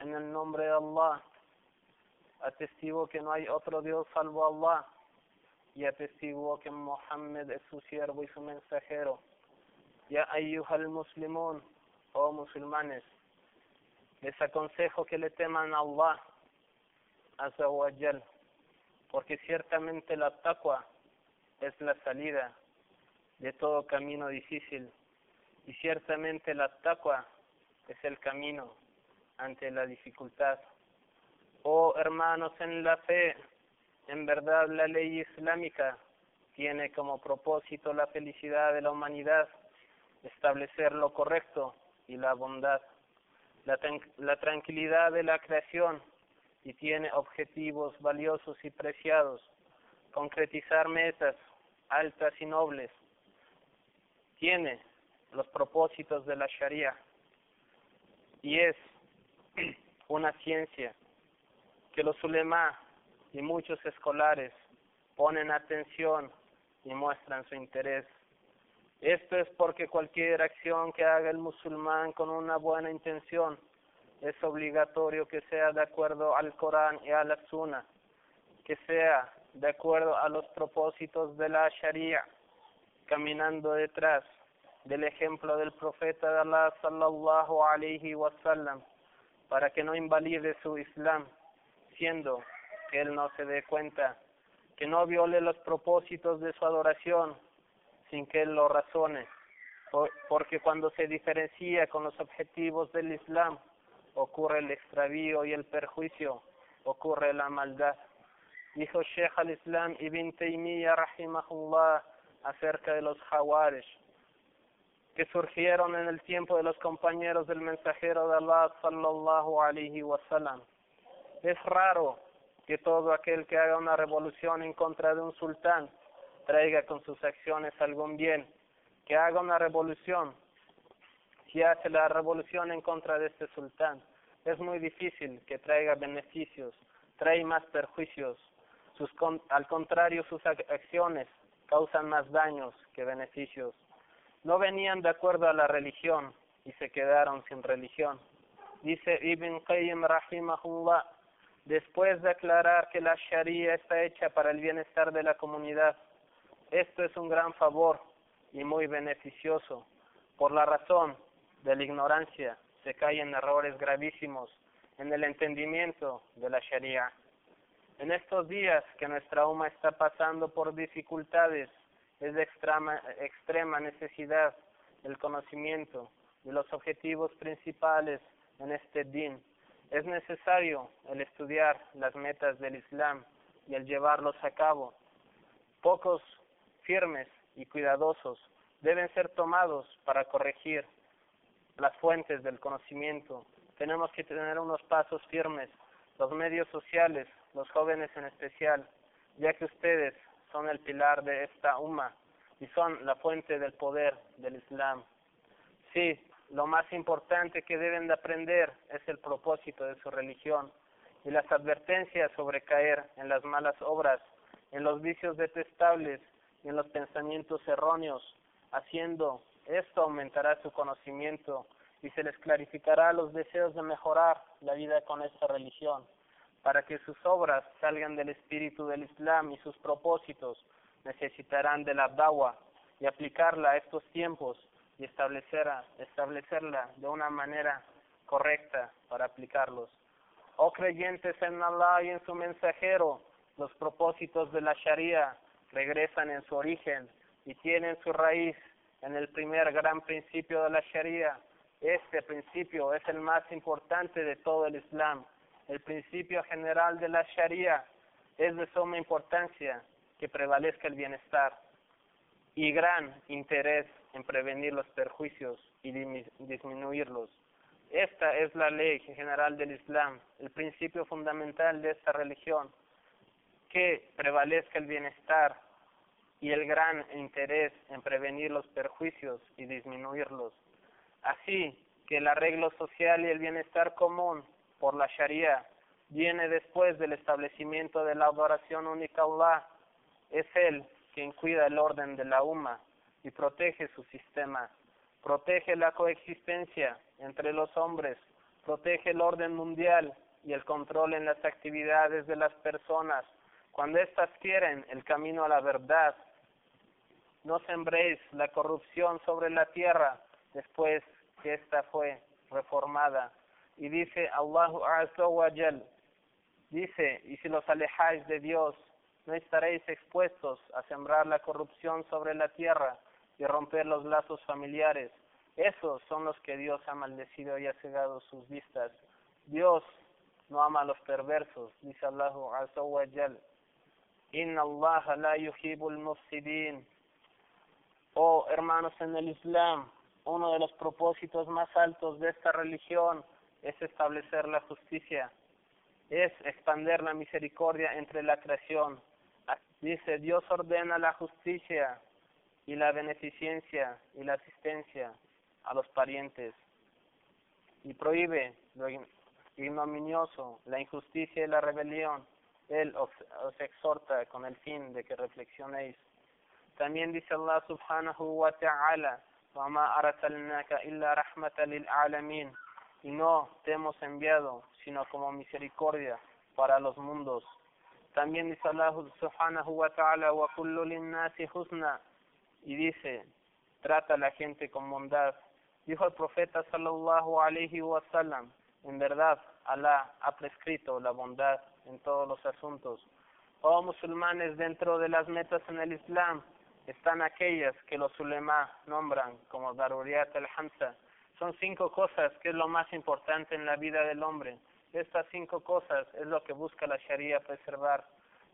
en el nombre de Allah. Atestigo que no hay otro Dios salvo Allah. Y atestigo que Muhammad es su siervo y su mensajero. Ya ayyuhal muslimun, oh musulmanes, les aconsejo que le teman a Allah, Azza wa Jal, porque ciertamente la taqwa es la salida de todo camino difícil y ciertamente la taqwa es el camino ante la dificultad. Oh hermanos en la fe, en verdad la ley islámica tiene como propósito la felicidad de la humanidad, establecer lo correcto y la bondad, la, la tranquilidad de la creación y tiene objetivos valiosos y preciados, concretizar metas altas y nobles, tiene los propósitos de la Sharia. Y es una ciencia que los ulema y muchos escolares ponen atención y muestran su interés. Esto es porque cualquier acción que haga el musulmán con una buena intención es obligatorio que sea de acuerdo al Corán y a la Sunna, que sea de acuerdo a los propósitos de la Sharia, caminando detrás del ejemplo del profeta de Allah sallallahu alayhi wasallam, para que no invalide su Islam, siendo que él no se dé cuenta, que no viole los propósitos de su adoración sin que él lo razone, porque cuando se diferencia con los objetivos del Islam, ocurre el extravío y el perjuicio, ocurre la maldad. Dijo Sheikh al-Islam Ibn Taymiyyah rahimahullah acerca de los Hawarish, que surgieron en el tiempo de los compañeros del mensajero de Allah sallallahu alaihi wasallam. Es raro que todo aquel que haga una revolución en contra de un sultán traiga con sus acciones algún bien, que haga una revolución si hace la revolución en contra de este sultán. Es muy difícil que traiga beneficios, trae más perjuicios. Sus al contrario, sus acciones causan más daños que beneficios. No venían de acuerdo a la religión y se quedaron sin religión. Dice Ibn Qayyim rahimahullah, después de aclarar que la Sharia está hecha para el bienestar de la comunidad, esto es un gran favor y muy beneficioso, por la razón de la ignorancia se cae en errores gravísimos en el entendimiento de la Sharia. En estos días que nuestra UMA está pasando por dificultades, es de extrema, extrema necesidad el conocimiento de los objetivos principales en este din. Es necesario el estudiar las metas del Islam y el llevarlos a cabo. Pocos firmes y cuidadosos deben ser tomados para corregir las fuentes del conocimiento. Tenemos que tener unos pasos firmes, los medios sociales, los jóvenes en especial, ya que ustedes son el pilar de esta umma y son la fuente del poder del Islam. Sí, lo más importante que deben de aprender es el propósito de su religión y las advertencias sobre caer en las malas obras, en los vicios detestables y en los pensamientos erróneos, haciendo esto aumentará su conocimiento y se les clarificará los deseos de mejorar la vida con esta religión, para que sus obras salgan del espíritu del Islam y sus propósitos necesitarán de la dawa y aplicarla a estos tiempos y establecerla, establecerla de una manera correcta para aplicarlos. Oh creyentes en Allah y en su mensajero, los propósitos de la Sharia regresan en su origen y tienen su raíz en el primer gran principio de la Sharia. Este principio es el más importante de todo el Islam. El principio general de la Sharia es de suma importancia que prevalezca el bienestar y gran interés en prevenir los perjuicios y disminuirlos. Esta es la ley general del Islam, el principio fundamental de esta religión, que prevalezca el bienestar y el gran interés en prevenir los perjuicios y disminuirlos. Así que el arreglo social y el bienestar común por la Sharia viene después del establecimiento de la adoración única Allah. Es Él quien cuida el orden de la UMA y protege su sistema, protege la coexistencia entre los hombres protege el orden mundial y el control en las actividades de las personas. Cuando éstas quieren el camino a la verdad, no sembréis la corrupción sobre la tierra después que ésta fue reformada. Y dice Allahu Azza wa Jal, dice, y si los alejáis de Dios, no estaréis expuestos a sembrar la corrupción sobre la tierra y romper los lazos familiares. Esos son los que Dios ha maldecido y ha cegado sus vistas. Dios no ama a los perversos, dice Allahu Azza wa Jal. Inna Allah la yuhibul mufsidin. Oh hermanos en el Islam, uno de los propósitos más altos de esta religión es establecer la justicia, es expander la misericordia entre la creación. Dice, Dios ordena la justicia y la beneficencia y la asistencia a los parientes y prohíbe lo ignominioso, la injusticia y la rebelión. Él os, os exhorta con el fin de que reflexionéis. También dice Allah subhanahu wa ta'ala, وَمَا أَرْسَلْنَاكَ إِلَّا رَحْمَةً لِلْعَالَمِينَ y no te hemos enviado sino como misericordia para los mundos. También dice Allah subhanahu wa ta'ala wa kullu linnasi husna y dice, trata a la gente con bondad. Dijo el profeta sallallahu alayhi wa sallam, en verdad Allah ha prescrito la bondad en todos los asuntos. Oh musulmanes, dentro de las metas en el Islam están aquellas que los ulema nombran como daruriyat al-hamsa, son cinco cosas que es lo más importante en la vida del hombre. Estas cinco cosas es lo que busca la Sharia preservar.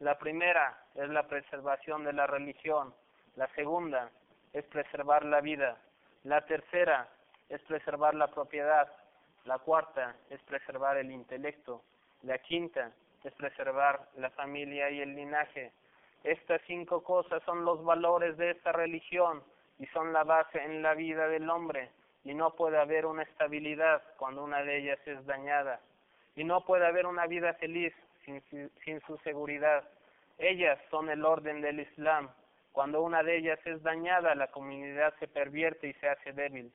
La primera es la preservación de la religión. La segunda es preservar la vida. La tercera es preservar la propiedad. La cuarta es preservar el intelecto. La quinta es preservar la familia y el linaje. Estas cinco cosas son los valores de esta religión y son la base en la vida del hombre y no puede haber una estabilidad cuando una de ellas es dañada y no puede haber una vida feliz sin, sin su seguridad. Ellas son el orden del Islam. Cuando una de ellas es dañada, la comunidad se pervierte y se hace débil.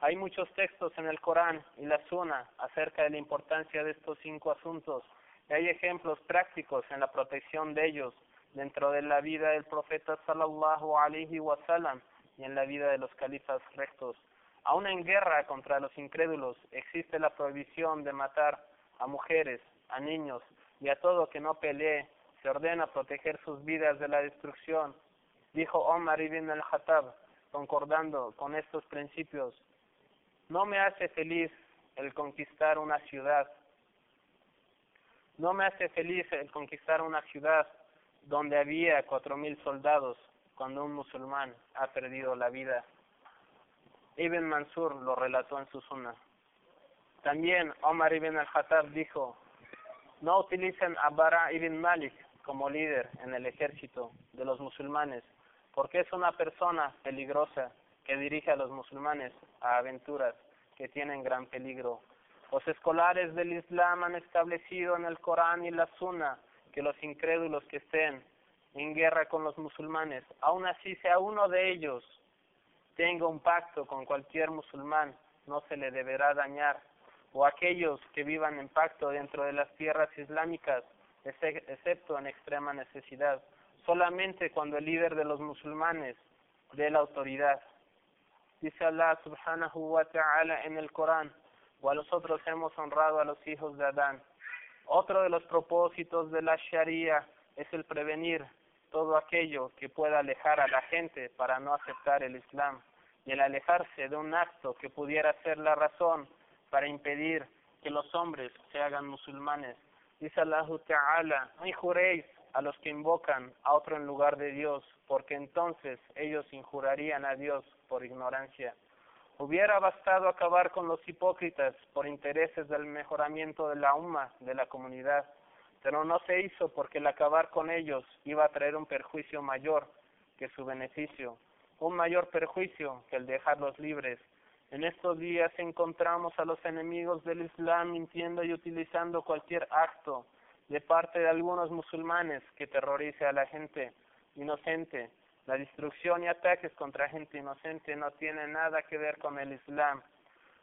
Hay muchos textos en el Corán y la Sunna acerca de la importancia de estos cinco asuntos y hay ejemplos prácticos en la protección de ellos dentro de la vida del profeta sallallahu alaihi wasallam y en la vida de los califas rectos. Aún en guerra contra los incrédulos existe la prohibición de matar a mujeres, a niños y a todo que no pelee. Se ordena proteger sus vidas de la destrucción. Dijo Omar ibn al-Khattab, concordando con estos principios, no me hace feliz el conquistar una ciudad. No me hace feliz el conquistar una ciudad donde había cuatro mil soldados cuando un musulmán ha perdido la vida. Ibn Mansur lo relató en su sunna. También Omar ibn al-Khattab dijo, no utilicen a Bara ibn Malik como líder en el ejército de los musulmanes, porque es una persona peligrosa que dirige a los musulmanes a aventuras que tienen gran peligro. Los escolares del Islam han establecido en el Corán y la Sunna que los incrédulos que estén en guerra con los musulmanes, aun así sea uno de ellos, tenga un pacto con cualquier musulmán, no se le deberá dañar, o aquellos que vivan en pacto dentro de las tierras islámicas, excepto en extrema necesidad, solamente cuando el líder de los musulmanes dé la autoridad. Dice Allah subhanahu wa ta'ala en el Corán, o a nosotros hemos honrado a los hijos de Adán. Otro de los propósitos de la Sharia es el prevenir todo aquello que pueda alejar a la gente para no aceptar el Islam y el alejarse de un acto que pudiera ser la razón para impedir que los hombres se hagan musulmanes. Dice Allah Ta'ala, no injuréis a los que invocan a otro en lugar de Dios, porque entonces ellos injurarían a Dios por ignorancia. Hubiera bastado acabar con los hipócritas por intereses del mejoramiento de la umma, de la comunidad, pero no se hizo porque el acabar con ellos iba a traer un perjuicio mayor que su beneficio, un mayor perjuicio que el dejarlos libres. En estos días encontramos a los enemigos del Islam mintiendo y utilizando cualquier acto de parte de algunos musulmanes que terrorice a la gente inocente. La destrucción y ataques contra gente inocente no tienen nada que ver con el Islam.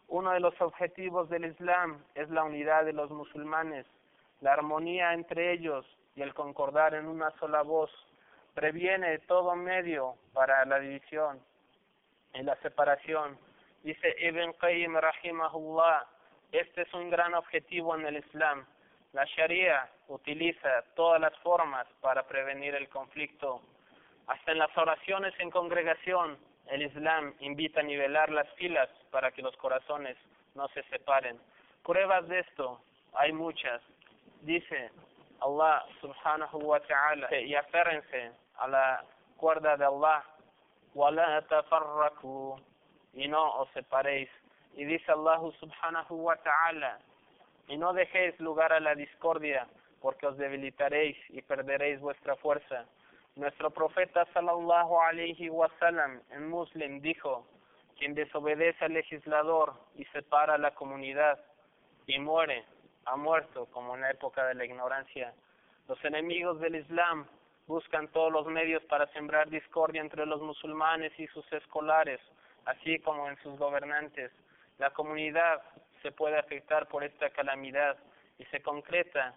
Uno de los objetivos del Islam es la unidad de los musulmanes, la armonía entre ellos y el concordar en una sola voz. Previene todo medio para la división y la separación. Dice Ibn Qayyim rahimahullah, este es un gran objetivo en el Islam. La Sharia utiliza todas las formas para prevenir el conflicto. Hasta en las oraciones en congregación, el Islam invita a nivelar las filas para que los corazones no se separen. Pruebas de esto hay muchas dice Allah subhanahu wa ta'ala y aférense a la cuerda de Allah y no os separéis. Y dice Allah subhanahu wa ta'ala y no dejéis lugar a la discordia porque os debilitaréis y perderéis vuestra fuerza nuestro profeta sallallahu alayhi wa sallam en Muslim dijo quien desobedece al legislador y separa la comunidad y muere ha muerto como en la época de la ignorancia. Los enemigos del Islam buscan todos los medios para sembrar discordia entre los musulmanes y sus escolares, así como en sus gobernantes. La comunidad se puede afectar por esta calamidad y se concreta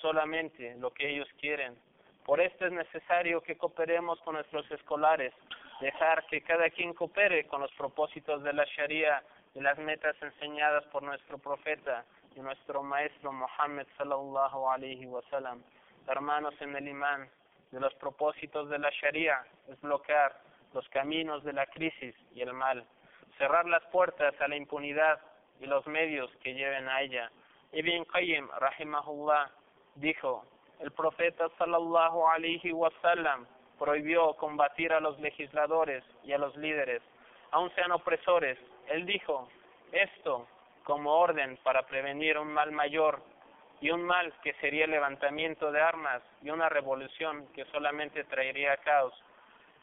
solamente lo que ellos quieren. Por esto es necesario que cooperemos con nuestros escolares, dejar que cada quien coopere con los propósitos de la Sharia y las metas enseñadas por nuestro profeta y nuestro maestro Muhammad sallallahu alaihi wasallam. Hermanos en el imán, de los propósitos de la Sharia es bloquear los caminos de la crisis y el mal, cerrar las puertas a la impunidad y los medios que lleven a ella. Ibn Qayyim rahimahullah dijo, el profeta sallallahu alaihi wasallam prohibió combatir a los legisladores y a los líderes, aun sean opresores. Él dijo, esto como orden para prevenir un mal mayor y un mal que sería el levantamiento de armas y una revolución que solamente traería caos.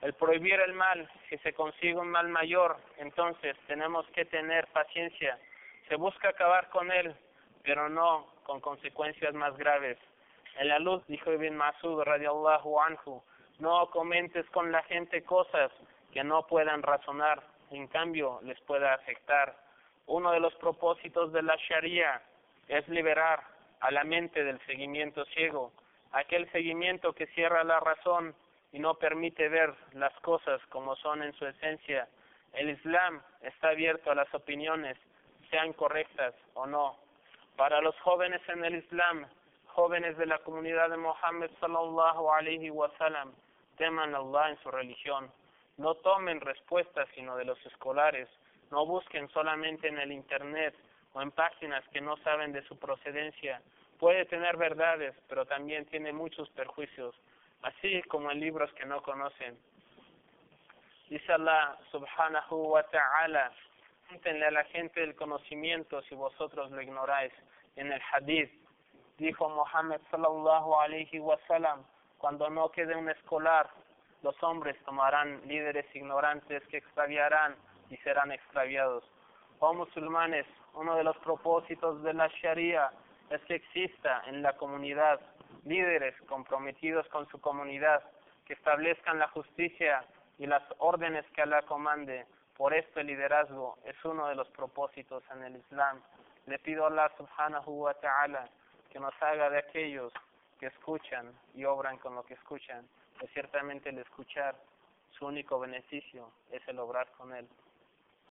El prohibir el mal, si se consigue un mal mayor, entonces tenemos que tener paciencia. Se busca acabar con él, pero no con consecuencias más graves. En la luz dijo Ibn Masud radiallahu anhu, no comentes con la gente cosas que no puedan razonar, en cambio les pueda afectar. Uno de los propósitos de la Sharia es liberar a la mente del seguimiento ciego, aquel seguimiento que cierra la razón y no permite ver las cosas como son en su esencia. El Islam está abierto a las opiniones, sean correctas o no. Para los jóvenes en el Islam, jóvenes de la comunidad de Mohammed sallallahu alaihi wasallam, teman a Allah en su religión. No tomen respuestas sino de los escolares. No busquen solamente en el Internet o en páginas que no saben de su procedencia. Puede tener verdades, pero también tiene muchos perjuicios, así como en libros que no conocen. Dice Allah subhanahu wa ta'ala, cuéntenle a la gente del conocimiento si vosotros lo ignoráis. En el hadith dijo Muhammad sallallahu alayhi wa sallam, cuando no quede un escolar, los hombres tomarán líderes ignorantes que extraviarán y serán extraviados. Oh musulmanes, uno de los propósitos de la Sharia es que exista en la comunidad líderes comprometidos con su comunidad, que establezcan la justicia y las órdenes que Allah comande. Por esto el liderazgo es uno de los propósitos en el Islam. Le pido a Allah subhanahu wa ta'ala que nos haga de aquellos que escuchan y obran con lo que escuchan, que ciertamente el escuchar, su único beneficio es el obrar con él.